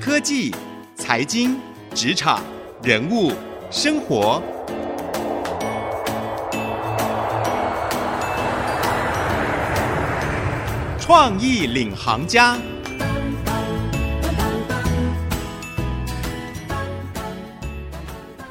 科技、财经、职场、人物、生活，创意领航家。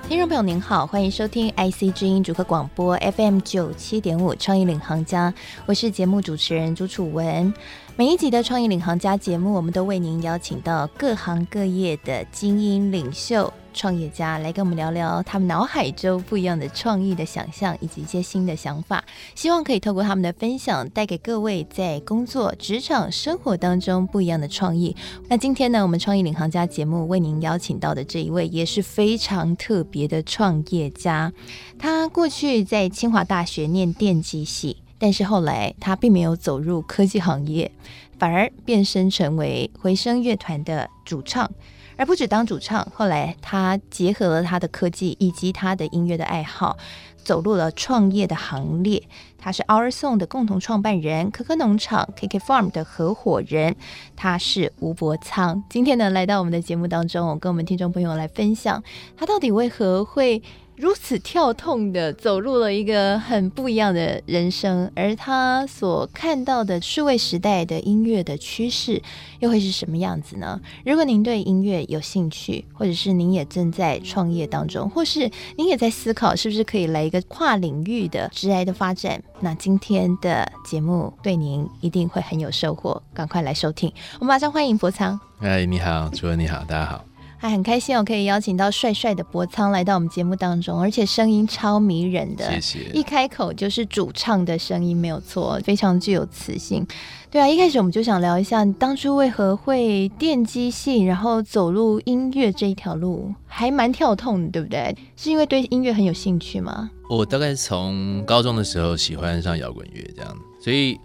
听众朋友您好，欢迎收听 IC 之音主客广播 FM 九七点五创意领航家，我是节目主持人朱楚文。每一集的创意领航家节目，我们都为您邀请到各行各业的精英领袖、创业家来跟我们聊聊他们脑海中不一样的创意的想象，以及一些新的想法。希望可以透过他们的分享，带给各位在工作、职场、生活当中不一样的创意。那今天呢，我们创意领航家节目为您邀请到的这一位也是非常特别的创业家。他过去在清华大学念电机系，但是后来他并没有走入科技行业，反而变身成为回声乐团的主唱。而不止当主唱，后来他结合了他的科技以及他的音乐的爱好，走入了创业的行列。他是 Our Song 的共同创办人，可可农场 KK Farm 的合伙人，他是吴伯苍。今天呢，来到我们的节目当中，我跟我们听众朋友来分享，他到底为何会如此跳痛的走入了一个很不一样的人生，而他所看到的数位时代的音乐的趋势又会是什么样子呢？如果您对音乐有兴趣，或者是您也正在创业当中，或是您也在思考是不是可以来一个跨领域的职涯的发展，那今天的节目对您一定会很有收获。赶快来收听，我们马上欢迎柏苍。嗨，你好，主任你好，大家好。还很开心，我可以邀请到帅帅的博仓来到我们节目当中，而且声音超迷人的，谢谢。一开口就是主唱的声音，没有错，非常具有磁性。对啊，一开始我们就想聊一下，你当初为何会电机系，然后走入音乐这一条路，还蛮跳痛的，对不对？是因为对音乐很有兴趣吗？我大概从高中的时候喜欢上摇滚乐，这样，所以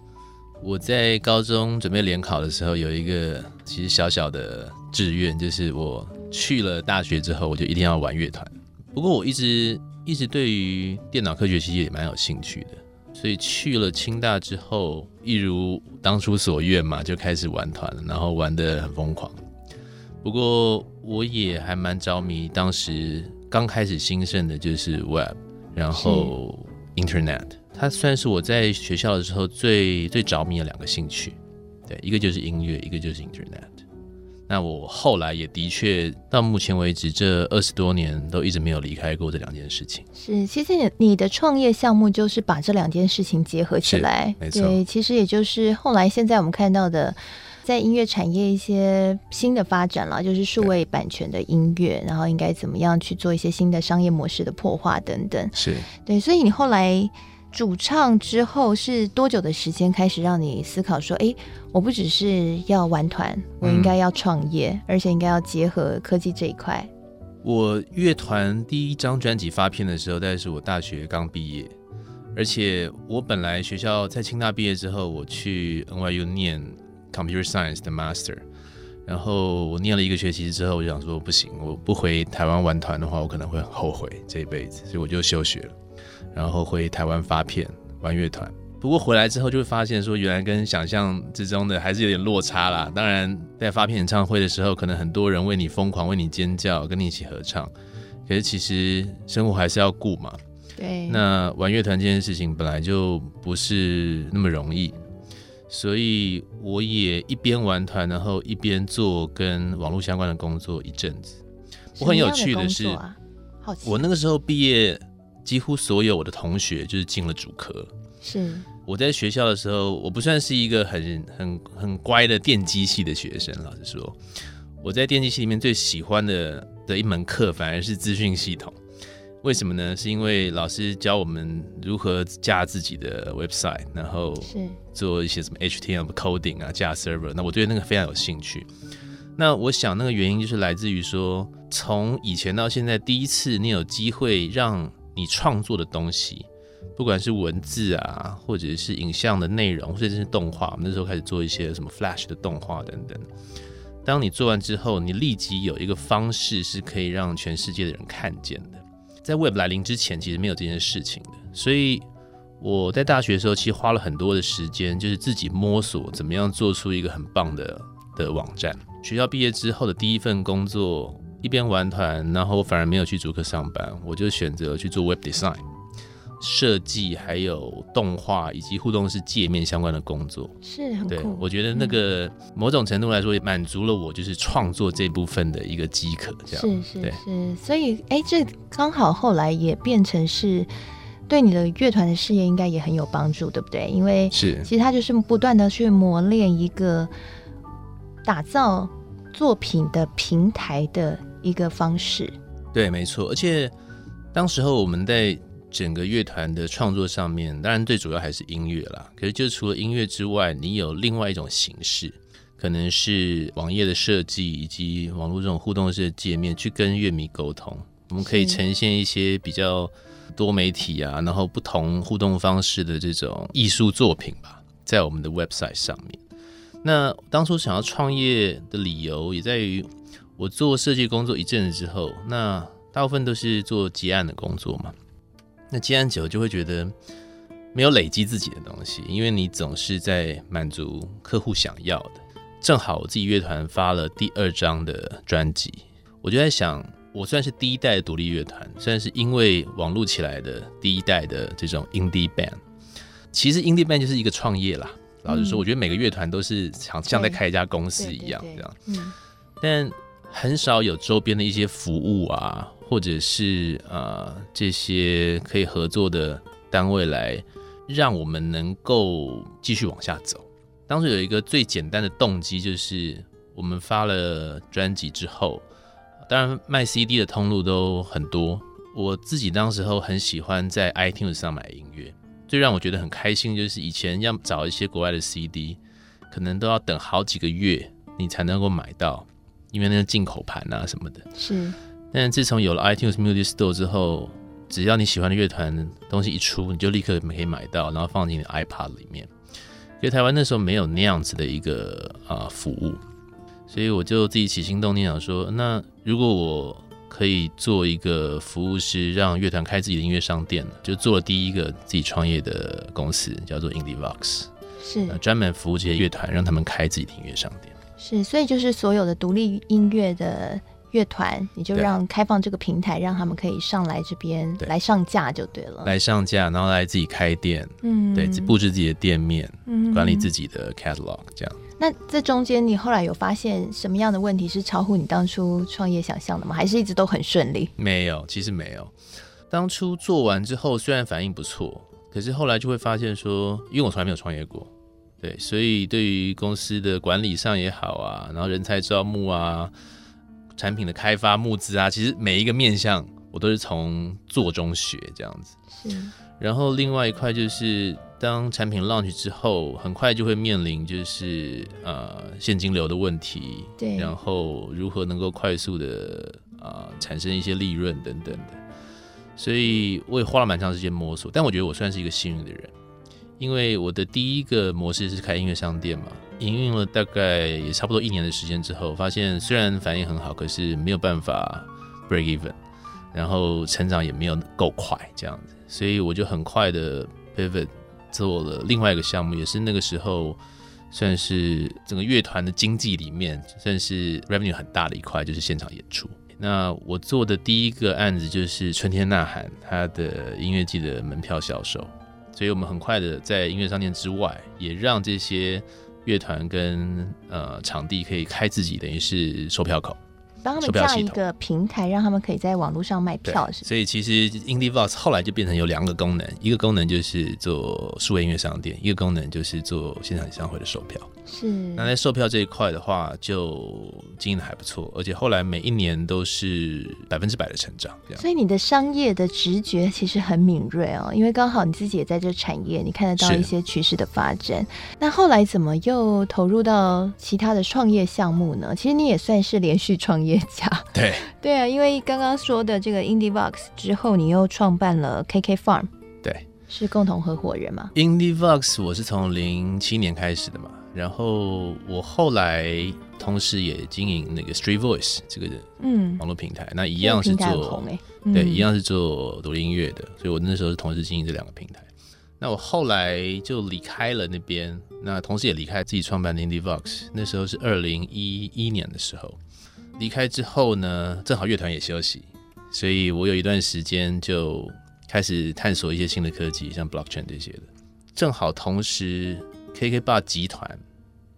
我在高中准备联考的时候，有一个其实小小的志愿，就是我。去了大学之后，我就一定要玩乐团。不过我一直一直对于电脑科学其实也蛮有兴趣的，所以去了清大之后，一如当初所愿嘛，就开始玩团，然后玩的很疯狂。不过我也还蛮着迷，当时刚开始兴盛的就是 Web，然后 Internet，它算是我在学校的时候最最着迷的两个兴趣。对，一个就是音乐，一个就是 Internet。那我后来也的确到目前为止这二十多年都一直没有离开过这两件事情。是，其实你你的创业项目就是把这两件事情结合起来，没错。对，其实也就是后来现在我们看到的，在音乐产业一些新的发展了，就是数位版权的音乐，然后应该怎么样去做一些新的商业模式的破坏等等。是对，所以你后来。主唱之后是多久的时间开始让你思考说，哎，我不只是要玩团，我应该要创业，嗯、而且应该要结合科技这一块。我乐团第一张专辑发片的时候，大概是我大学刚毕业，而且我本来学校在清大毕业之后，我去 NYU 念 Computer Science 的 Master，然后我念了一个学期之后，我就想说不行，我不回台湾玩团的话，我可能会很后悔这一辈子，所以我就休学了。然后回台湾发片玩乐团，不过回来之后就会发现说，原来跟想象之中的还是有点落差啦。当然，在发片演唱会的时候，可能很多人为你疯狂，为你尖叫，跟你一起合唱。可是其实生活还是要顾嘛。对。那玩乐团这件事情本来就不是那么容易，所以我也一边玩团，然后一边做跟网络相关的工作一阵子。我很有趣的是，我那个时候毕业。几乎所有我的同学就是进了主科。是我在学校的时候，我不算是一个很很很乖的电机系的学生。老实说，我在电机系里面最喜欢的的一门课反而是资讯系统。为什么呢？是因为老师教我们如何架自己的 website，然后做一些什么 HTML coding 啊，架 server。那我对那个非常有兴趣。那我想那个原因就是来自于说，从以前到现在，第一次你有机会让你创作的东西，不管是文字啊，或者是影像的内容，或者是动画，我们那时候开始做一些什么 Flash 的动画等等。当你做完之后，你立即有一个方式是可以让全世界的人看见的。在 Web 来临之前，其实没有这件事情的。所以我在大学的时候，其实花了很多的时间，就是自己摸索怎么样做出一个很棒的的网站。学校毕业之后的第一份工作，一边玩团，然后反而没有去主科上班，我就选择去做 Web Design。设计还有动画以及互动式界面相关的工作是很酷。对，我觉得那个某种程度来说也满足了我就是创作这部分的一个饥渴。这样是是是，所以哎，这刚好后来也变成是对你的乐团的事业应该也很有帮助，对不对？因为是其实他就是不断的去磨练一个打造作品的平台的一个方式。对，没错。而且当时候我们在。整个乐团的创作上面，当然最主要还是音乐啦。可是，就除了音乐之外，你有另外一种形式，可能是网页的设计以及网络这种互动式的界面，去跟乐迷沟通。我们可以呈现一些比较多媒体啊，然后不同互动方式的这种艺术作品吧，在我们的 website 上面。那当初想要创业的理由，也在于我做设计工作一阵子之后，那大部分都是做结案的工作嘛。那结案久就会觉得没有累积自己的东西，因为你总是在满足客户想要的。正好我自己乐团发了第二张的专辑，我就在想，我算是第一代的独立乐团，算是因为网络起来的第一代的这种 indie band。其实 indie band 就是一个创业啦。老实说，我觉得每个乐团都是像像在开一家公司一样这样。嗯。但很少有周边的一些服务啊。或者是呃这些可以合作的单位来让我们能够继续往下走。当时有一个最简单的动机，就是我们发了专辑之后，当然卖 CD 的通路都很多。我自己当时候很喜欢在 iTunes 上买音乐，最让我觉得很开心就是以前要找一些国外的 CD，可能都要等好几个月你才能够买到，因为那个进口盘啊什么的。是。但自从有了 iTunes Music Store 之后，只要你喜欢的乐团东西一出，你就立刻可以买到，然后放进你的 iPod 里面。因为台湾那时候没有那样子的一个啊、呃、服务，所以我就自己起心动念想说，那如果我可以做一个服务是，让乐团开自己的音乐商店，就做了第一个自己创业的公司，叫做 IndieVox，是专门服务这些乐团，让他们开自己的音乐商店。是，所以就是所有的独立音乐的。乐团，你就让开放这个平台，让他们可以上来这边来上架就对了。来上架，然后来自己开店，嗯，对，布置自己的店面，嗯，管理自己的 catalog，这样。那这中间你后来有发现什么样的问题是超乎你当初创业想象的吗？还是一直都很顺利？没有，其实没有。当初做完之后，虽然反应不错，可是后来就会发现说，因为我从来没有创业过，对，所以对于公司的管理上也好啊，然后人才招募啊。产品的开发、募资啊，其实每一个面向我都是从做中学这样子。是。然后另外一块就是，当产品 launch 之后，很快就会面临就是呃现金流的问题。对。然后如何能够快速的啊、呃、产生一些利润等等的。所以我也花了蛮长时间摸索，但我觉得我算是一个幸运的人，因为我的第一个模式是开音乐商店嘛。营运了大概也差不多一年的时间之后，发现虽然反应很好，可是没有办法 break even，然后成长也没有够快这样子，所以我就很快的 pivot 做了另外一个项目，也是那个时候算是整个乐团的经济里面算是 revenue 很大的一块，就是现场演出。那我做的第一个案子就是春天呐喊，它的音乐季的门票销售，所以我们很快的在音乐商店之外，也让这些。乐团跟呃场地可以开自己，等于是售票口。帮他们架一个平台，让他们可以在网络上卖票，是。所以其实 IndieVox 后来就变成有两个功能，一个功能就是做数位音乐商店，一个功能就是做现场演唱会的售票。是。那在售票这一块的话，就经营的还不错，而且后来每一年都是百分之百的成长。这样所以你的商业的直觉其实很敏锐哦，因为刚好你自己也在这产业，你看得到一些趋势的发展。那后来怎么又投入到其他的创业项目呢？其实你也算是连续创业家。对 对啊，因为刚刚说的这个 IndieVox 之后，你又创办了 KK Farm，对，是共同合伙人吗？IndieVox 我是从零七年开始的嘛，然后我后来同时也经营那个 Street Voice 这个嗯网络平台，嗯、那一样是做、欸嗯、对，一样是做独立音乐的，所以我那时候是同时经营这两个平台。那我后来就离开了那边，那同时也离开自己创办的 IndieVox。那时候是二零一一年的时候，离开之后呢，正好乐团也休息，所以我有一段时间就开始探索一些新的科技，像 Blockchain 这些的。正好同时，KKBOX 集团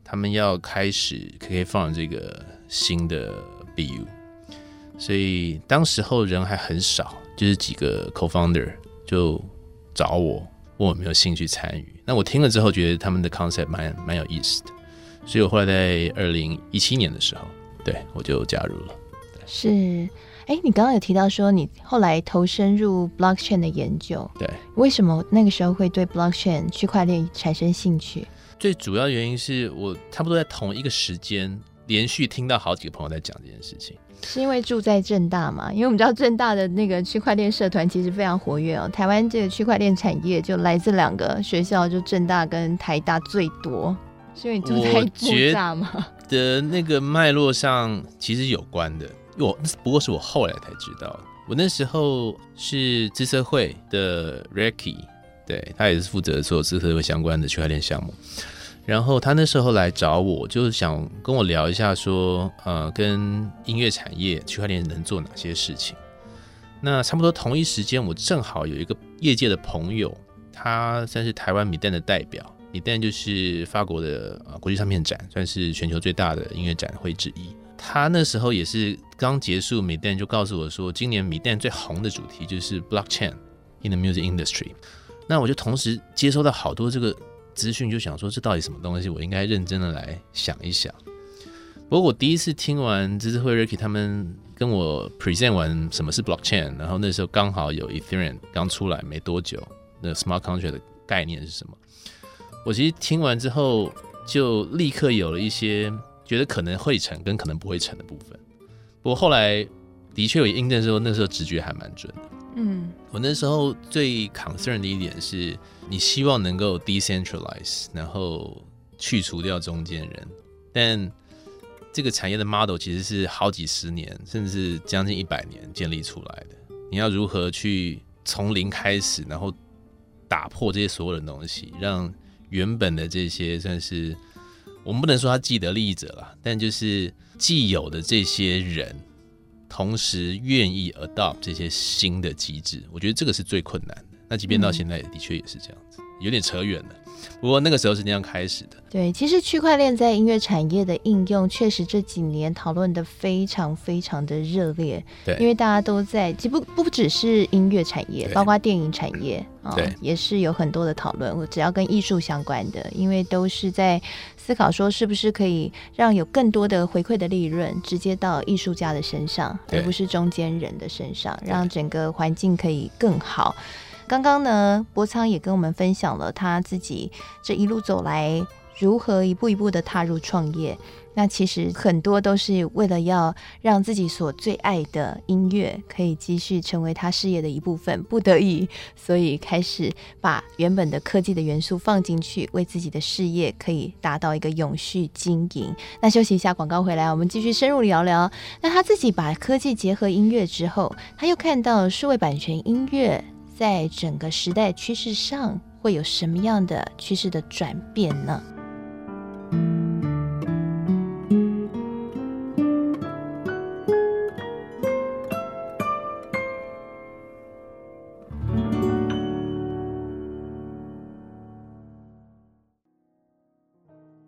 他们要开始 KKFarm 这个新的 BU，所以当时候人还很少，就是几个 Co-founder 就找我。问我有没有兴趣参与？那我听了之后觉得他们的 concept 蛮蛮有意思的，所以我后来在二零一七年的时候，对我就加入了。是，哎、欸，你刚刚有提到说你后来投身入 blockchain 的研究，对，为什么那个时候会对 blockchain 区块链产生兴趣？最主要原因是我差不多在同一个时间连续听到好几个朋友在讲这件事情。是因为住在正大嘛？因为我们知道正大的那个区块链社团其实非常活跃哦。台湾这个区块链产业就来自两个学校，就正大跟台大最多。所以你住在正大吗？的那个脉络上其实有关的，我不过是我后来才知道。我那时候是资策会的 Ricky，对，他也是负责做资策会相关的区块链项目。然后他那时候来找我，就是想跟我聊一下，说，呃，跟音乐产业区块链能做哪些事情。那差不多同一时间，我正好有一个业界的朋友，他算是台湾 MIDEN 的代表，MIDEN 就是法国的呃国际唱片展，算是全球最大的音乐展会之一。他那时候也是刚结束米旦就告诉我说，今年米旦最红的主题就是 Blockchain in the Music Industry。那我就同时接收到好多这个。资讯就想说，这到底什么东西？我应该认真的来想一想。不过我第一次听完知识会 Ricky 他们跟我 present 完什么是 blockchain，然后那时候刚好有 Ethereum 刚出来没多久，那 smart contract 的概念是什么？我其实听完之后就立刻有了一些觉得可能会成跟可能不会成的部分。不过后来的确有印证说，那时候直觉还蛮准的。嗯，我那时候最 concern 的一点是，你希望能够 decentralize，然后去除掉中间人，但这个产业的 model 其实是好几十年，甚至是将近一百年建立出来的。你要如何去从零开始，然后打破这些所有的东西，让原本的这些算是我们不能说他既得利益者啦，但就是既有的这些人。同时愿意 adopt 这些新的机制，我觉得这个是最困难。那即便到现在，的确也是这样子，有点扯远了。不过那个时候是那样开始的。对，其实区块链在音乐产业的应用，确实这几年讨论的非常非常的热烈。对，因为大家都在，其实不不只是音乐产业，包括电影产业啊，对，也是有很多的讨论。我只要跟艺术相关的，因为都是在思考说，是不是可以让有更多的回馈的利润直接到艺术家的身上，而不是中间人的身上，让整个环境可以更好。刚刚呢，波仓也跟我们分享了他自己这一路走来如何一步一步的踏入创业。那其实很多都是为了要让自己所最爱的音乐可以继续成为他事业的一部分，不得已，所以开始把原本的科技的元素放进去，为自己的事业可以达到一个永续经营。那休息一下，广告回来，我们继续深入聊聊。那他自己把科技结合音乐之后，他又看到数位版权音乐。在整个时代趋势上，会有什么样的趋势的转变呢？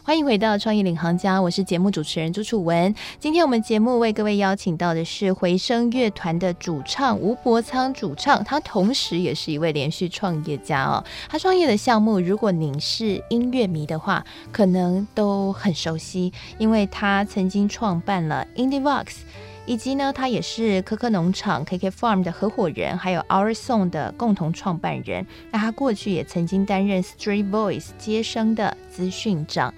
欢迎回到创意领航家，我是节目主持人朱楚文。今天我们节目为各位邀请到的是回声乐团的主唱吴博仓主唱，他同时也是一位连续创业家哦。他创业的项目，如果您是音乐迷的话，可能都很熟悉，因为他曾经创办了 IndieVox。以及呢，他也是可可农场 KK Farm 的合伙人，还有 Our Song 的共同创办人。那他过去也曾经担任 Street Voice 街声的资讯长。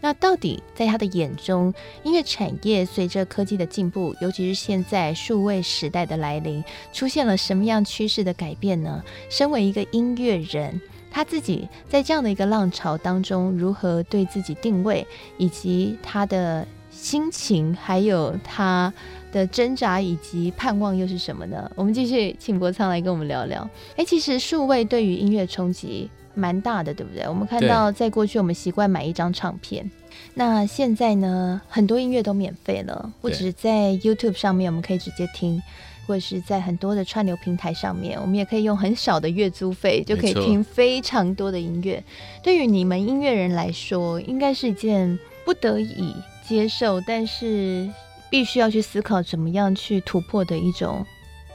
那到底在他的眼中，音乐产业随着科技的进步，尤其是现在数位时代的来临，出现了什么样趋势的改变呢？身为一个音乐人，他自己在这样的一个浪潮当中，如何对自己定位，以及他的心情，还有他的挣扎以及盼望又是什么呢？我们继续请博仓来跟我们聊聊。哎，其实数位对于音乐冲击蛮大的，对不对？我们看到在过去，我们习惯买一张唱片，那现在呢，很多音乐都免费了，不只在 YouTube 上面我们可以直接听，或者是在很多的串流平台上面，我们也可以用很少的月租费就可以听非常多的音乐。对于你们音乐人来说，应该是一件不得已接受，但是必须要去思考怎么样去突破的一种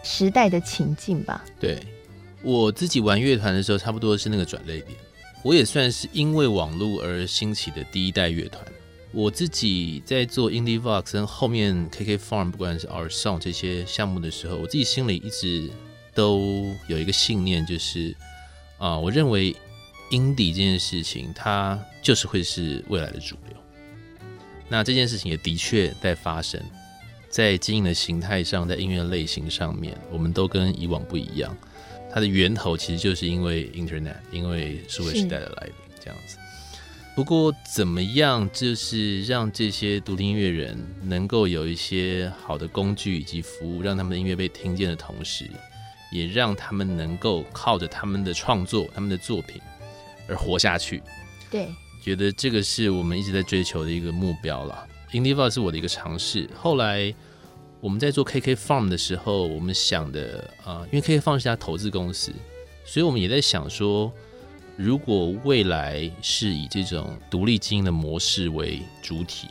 时代的情境吧？对。我自己玩乐团的时候，差不多是那个转捩点。我也算是因为网络而兴起的第一代乐团。我自己在做 Indie Vox 跟后面 KK Farm，不管是 Our Song 这些项目的时候，我自己心里一直都有一个信念，就是啊，我认为 Indie 这件事情，它就是会是未来的主流。那这件事情也的确在发生，在经营的形态上，在音乐类型上面，我们都跟以往不一样。它的源头其实就是因为 Internet，因为数位时代的来临这样子。不过怎么样，就是让这些独立音乐人能够有一些好的工具以及服务，让他们的音乐被听见的同时，也让他们能够靠着他们的创作、他们的作品而活下去。对，觉得这个是我们一直在追求的一个目标了。Indie 是我的一个尝试，后来。我们在做 KK Farm 的时候，我们想的啊、因为 KK Farm 是家投资公司，所以我们也在想说，如果未来是以这种独立经营的模式为主体，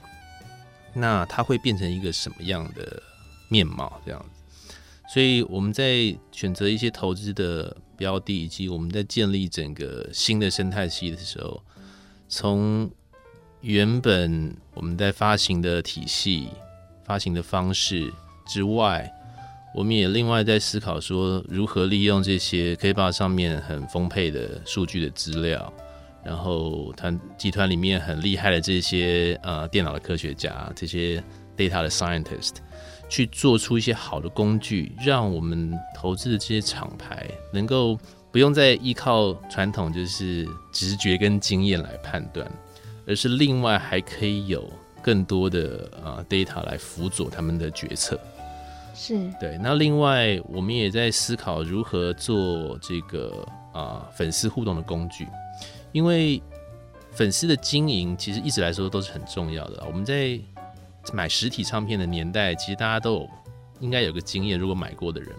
那它会变成一个什么样的面貌？这样子，所以我们在选择一些投资的标的，以及我们在建立整个新的生态系的时候，从原本我们在发行的体系。发行的方式之外，我们也另外在思考说，如何利用这些 KKBOX 上面很丰沛的数据的资料，然后团集团里面很厉害的这些呃电脑的科学家，这些 data 的 scientist，去做出一些好的工具，让我们投资的这些厂牌能够不用再依靠传统就是直觉跟经验来判断，而是另外还可以有。更多的啊 data 来辅佐他们的决策，是对。那另外，我们也在思考如何做这个啊粉丝互动的工具，因为粉丝的经营其实一直来说都是很重要的。我们在买实体唱片的年代，其实大家都有应该有个经验，如果买过的人，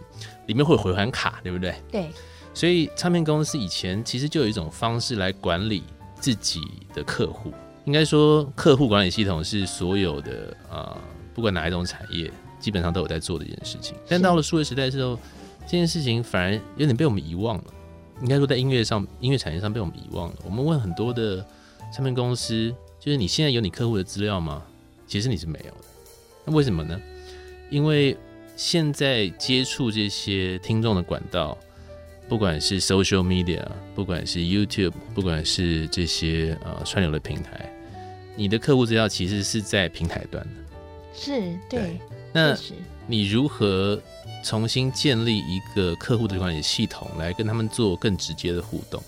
里面会有回环卡，对不对？对。所以唱片公司以前其实就有一种方式来管理自己的客户。应该说，客户管理系统是所有的啊、不管哪一种产业，基本上都有在做的一件事情。但到了数位时代之后，这件事情反而有点被我们遗忘了。应该说，在音乐上，音乐产业上被我们遗忘了。我们问很多的唱片公司，就是你现在有你客户的资料吗？其实你是没有的。那为什么呢？因为现在接触这些听众的管道。不管是 social media，不管是 YouTube，不管是这些呃串流的平台，你的客户资料其实是在平台端的。是，对。对，那你如何重新建立一个客户的管理系统，来跟他们做更直接的互动？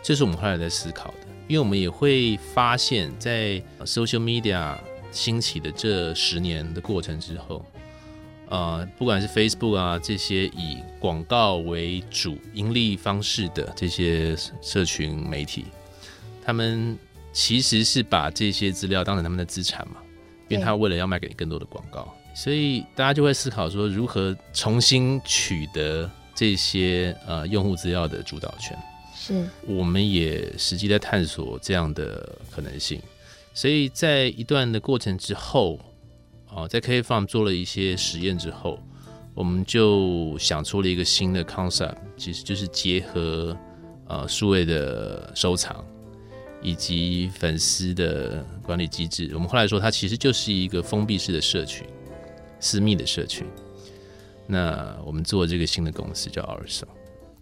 这是我们后来在思考的，因为我们也会发现，在 social media 兴起的这十年的过程之后。呃，不管是 Facebook 啊，这些以广告为主盈利方式的这些社群媒体，他们其实是把这些资料当成他们的资产嘛，因为他为了要卖给你更多的广告，所以大家就会思考说，如何重新取得这些呃用户资料的主导权。是，我们也实际在探索这样的可能性，所以在一段的过程之后。哦，在 KK Farm 做了一些实验之后，我们就想出了一个新的 concept，其实就是结合呃数位的收藏以及粉丝的管理机制。我们后来说，它其实就是一个封闭式的社群，私密的社群。那我们做这个新的公司叫 Our Song。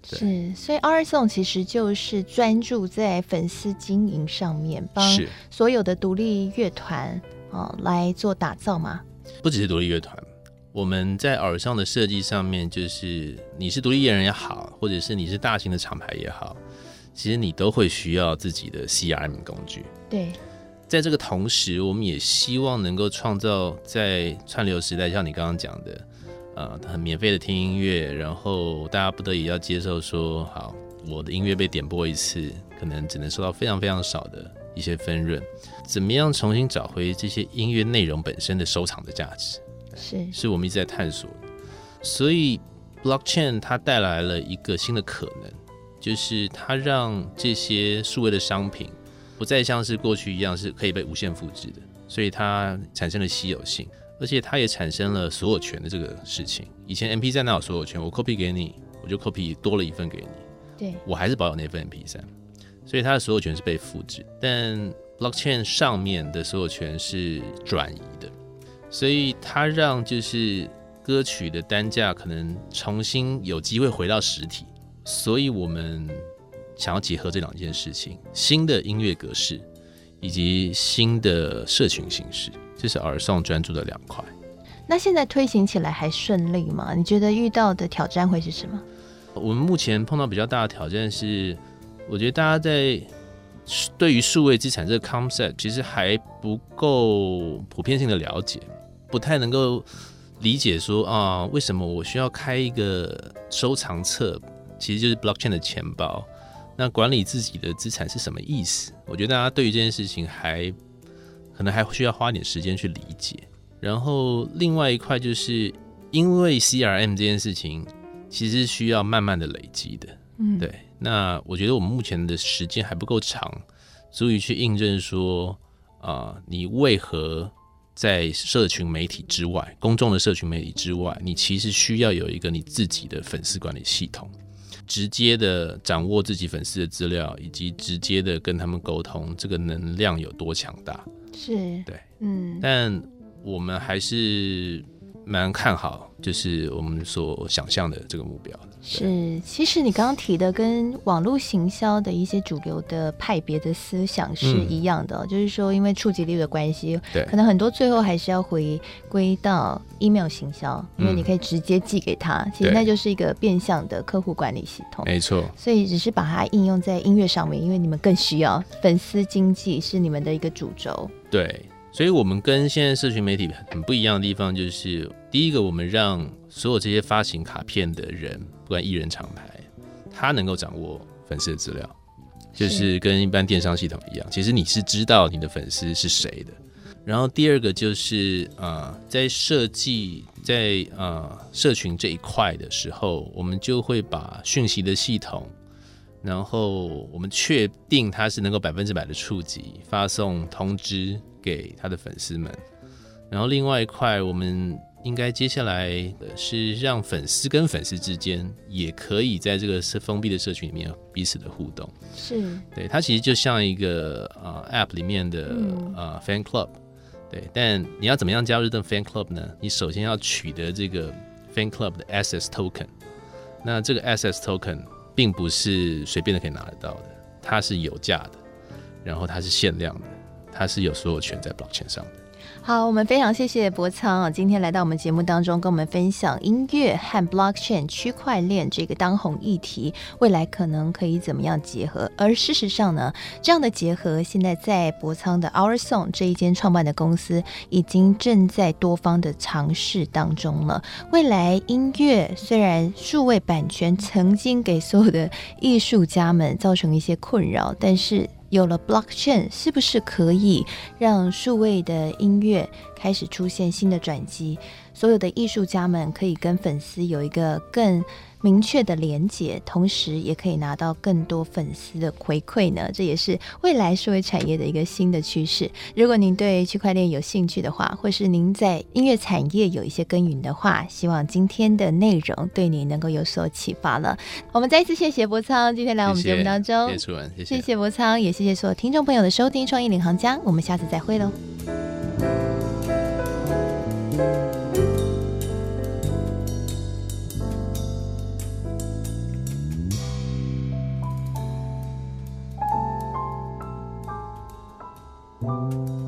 是，所以 Our Song 其实就是专注在粉丝经营上面，帮所有的独立乐团。哦，来做打造吗？不只是独立乐团，我们在耳上的设计上面，就是你是独立艺人也好，或者是你是大型的厂牌也好，其实你都会需要自己的 CRM 工具。对，在这个同时，我们也希望能够创造在串流时代，像你刚刚讲的，呃，很免费的听音乐，然后大家不得已要接受说，好，我的音乐被点播一次，可能只能收到非常非常少的一些分润。怎么样重新找回这些音乐内容本身的收藏的价值？是，是我们一直在探索的。所以，blockchain 它带来了一个新的可能，就是它让这些数位的商品不再像是过去一样是可以被无限复制的，所以它产生了稀有性。而且它也产生了所有权的这个事情。以前 MP3 哪有所有权？我 copy 给你，我就 copy 多了一份给你。对，我还是保有那份 MP3，所以它的所有权是被复制。但 blockchain 上面的所有权是转移的，所以它让就是歌曲的单价可能重新有机会回到实体。所以我们想要结合这两件事情：新的音乐格式以及新的社群形式。这是儿颂专注的两块。那现在推行起来还顺利吗？你觉得遇到的挑战会是什么？我们目前碰到比较大的挑战是，我觉得大家在对于数位资产这个 concept 其实还不够普遍性的了解，不太能够理解说啊，为什么我需要开一个收藏册，其实就是 blockchain 的钱包。那管理自己的资产是什么意思？我觉得大家对于这件事情还。可能还需要花点时间去理解，然后另外一块就是因为 CRM 这件事情其实需要慢慢的累积的，嗯，对。那我觉得我们目前的时间还不够长，足以去印证说啊、呃，你为何在社群媒体之外，公众的社群媒体之外，你其实需要有一个你自己的粉丝管理系统，直接的掌握自己粉丝的资料，以及直接的跟他们沟通，这个能量有多强大。是对，嗯，但我们还是蛮看好，就是我们所想象的这个目标。是，其实你刚刚提的跟网络行销的一些主流的派别的思想是一样的，嗯、就是说，因为触及率的关系，对，可能很多最后还是要回归到 email 行销，因为你可以直接寄给他，嗯、其实那就是一个变相的客户管理系统。没错，所以只是把它应用在音乐上面，因为你们更需要粉丝经济是你们的一个主轴。对，所以，我们跟现在社群媒体很不一样的地方，就是第一个，我们让所有这些发行卡片的人，不管艺人、厂牌，他能够掌握粉丝的资料，就是跟一般电商系统一样，其实你是知道你的粉丝是谁的。然后第二个就是啊、呃，在设计在啊、呃、社群这一块的时候，我们就会把讯息的系统。然后我们确定它是能够百分之百的触及，发送通知给他的粉丝们。然后另外一块，我们应该接下来是让粉丝跟粉丝之间也可以在这个是封闭的社群里面彼此的互动。是，对，它其实就像一个啊、呃、App 里面的啊、呃、Fan Club。对，但你要怎么样加入这个 Fan Club 呢？你首先要取得这个 Fan Club 的 Access Token。那这个 Access Token 并不是随便的可以拿得到的，它是有价的，然后它是限量的，它是有所有权在 blockchain 上的。好，我们非常谢谢博仓啊，今天来到我们节目当中，跟我们分享音乐和 blockchain 区块链这个当红议题，未来可能可以怎么样结合？而事实上呢，这样的结合现在在博仓的 Our Song 这一间创办的公司，已经正在多方的尝试当中了。未来音乐虽然数位版权曾经给所有的艺术家们造成一些困扰，但是。有了 blockchain，是不是可以让数位的音乐开始出现新的转机？所有的艺术家们可以跟粉丝有一个更明确的连接，同时也可以拿到更多粉丝的回馈呢。这也是未来社会产业的一个新的趋势。如果您对区块链有兴趣的话，或是您在音乐产业有一些耕耘的话，希望今天的内容对你能够有所启发了。我们再一次谢谢博仓，今天来我们节目当中，谢谢博仓，也谢谢所有听众朋友的收听。创意领航家，我们下次再会喽。Música